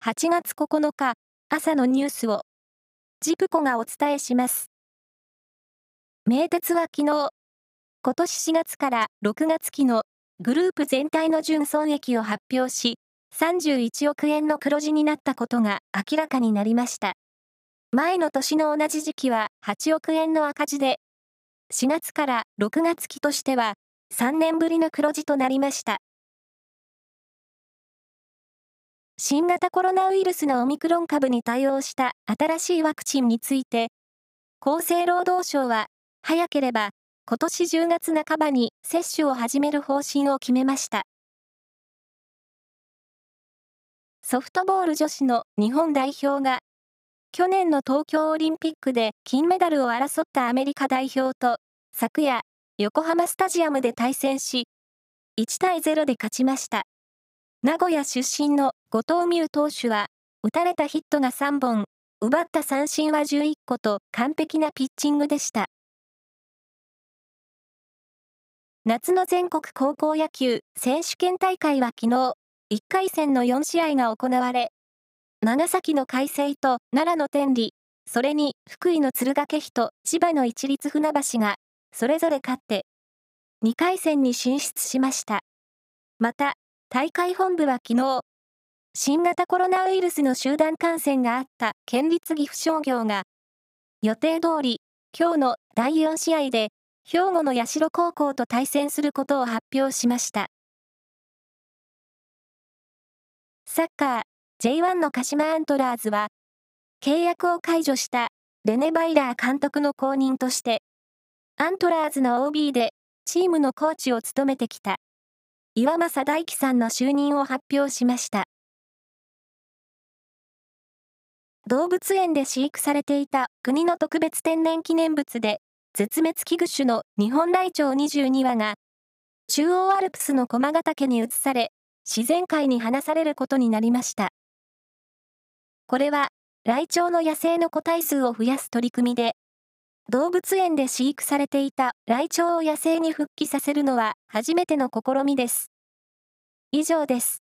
8月9日朝のニュースをジプコがお伝えします。名鉄は昨日、今年4月から6月期のグループ全体の純損益を発表し、31億円の黒字になったことが明らかになりました。前の年の同じ時期は8億円の赤字で、4月から6月期としては3年ぶりの黒字となりました。新型コロナウイルスのオミクロン株に対応した新しいワクチンについて、厚生労働省は早ければ今年10月半ばに接種を始める方針を決めました。ソフトボール女子の日本代表が、去年の東京オリンピックで金メダルを争ったアメリカ代表と、昨夜、横浜スタジアムで対戦し、1対0で勝ちました。名古屋出身の後藤美優投手は、打たれたヒットが3本、奪った三振は11個と完璧なピッチングでした。夏の全国高校野球選手権大会は昨日、1回戦の4試合が行われ、長崎の海星と奈良の天理、それに福井の敦賀気比と千葉の市立船橋が、それぞれ勝って、2回戦に進出しました。また、大会本部は昨日、新型コロナウイルスの集団感染があった県立岐阜商業が、予定通り、今日の第4試合で兵庫の社高校と対戦することを発表しました。サッカー J1 の鹿島アントラーズは、契約を解除したレネ・バイラー監督の後任として、アントラーズの OB でチームのコーチを務めてきた岩政大樹さんの就任を発表しました。動物園で飼育されていた国の特別天然記念物で絶滅危惧種の日本ライチョウ22羽が、中央アルプスの駒ヶ岳に移され、自然界に放されることになりました。これは、ライチョウの野生の個体数を増やす取り組みで、動物園で飼育されていたライチョウを野生に復帰させるのは初めての試みです。以上です。